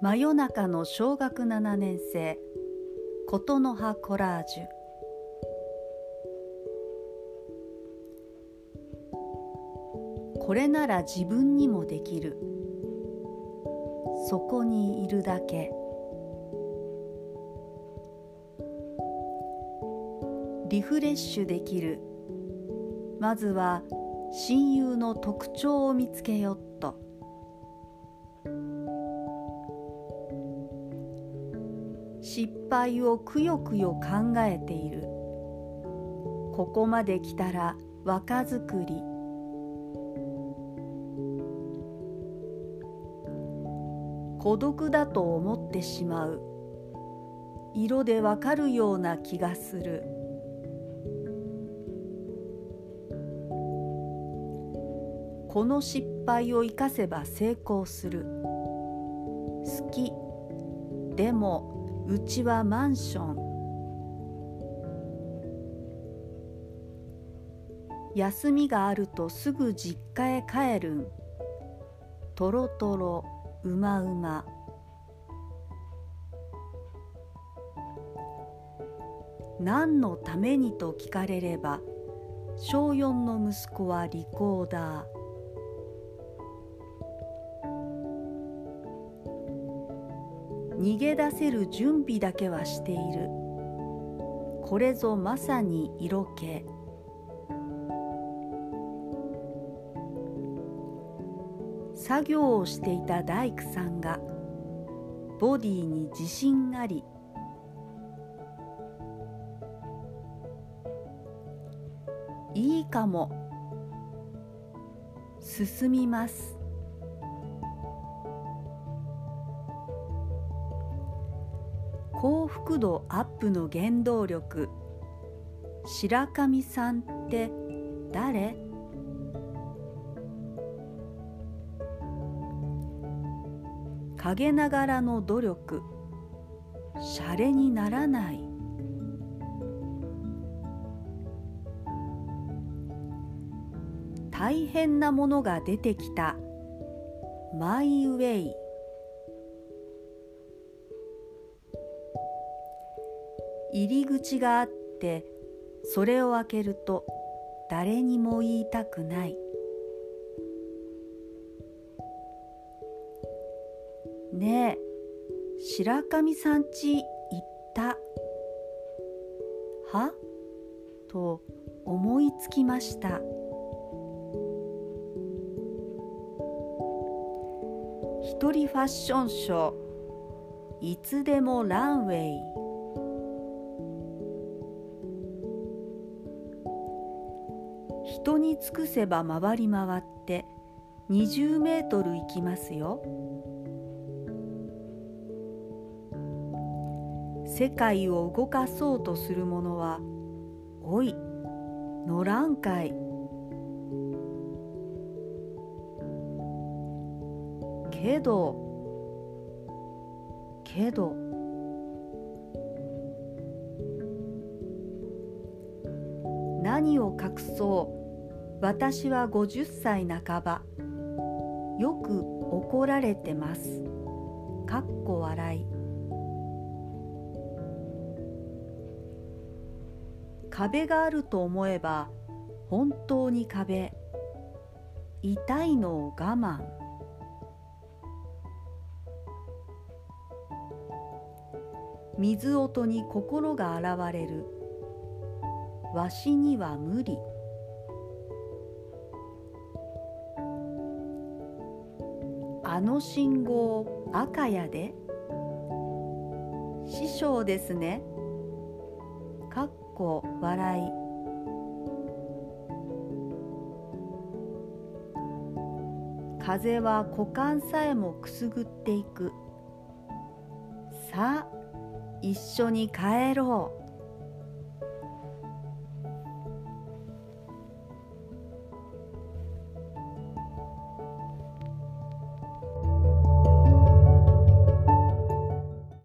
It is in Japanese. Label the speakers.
Speaker 1: 真夜中の小学7年生。琴の葉コラージュ。これなら自分にもできる。そこにいるだけ。リフレッシュできる。まずは親友の特徴を見つけよっと。失敗をくよくよ考えている。ここまで来たら若作り。孤独だと思ってしまう。色でわかるような気がする。この失敗を生かせば成功する。好き。でもうちはマンション。休みがあるとすぐ実家へ帰るん。とろとろうまうま。何のためにと聞かれれば小4の息子はリコーダー。逃げ出せる準備だけはしている。これぞまさに色気。作業をしていた大工さんがボディに自信ありいいかも。進みます。幸福度アップの原動力。白神さんって誰？陰ながらの努力。シャレにならない。大変なものが出てきた。マイウェイ。入り口があってそれを開けると誰にも言いたくない。ねえ白神さんち行った？は？と思いつきました。一人ファッションショー。いつでもランウェイ。人に尽くせば回り回って20メートル行きますよ。世界を動かそうとする者はおいのらんかい。けどけど何を隠そう私は50歳半ば。よく怒られてます。かっこ笑い。壁があると思えば本当に壁。痛いのを我慢。水音に心が現れる。わしには無理。あの信号赤やで。師匠ですね。かっこ笑い。風は股間さえもくすぐっていく。さあ一緒に帰ろう。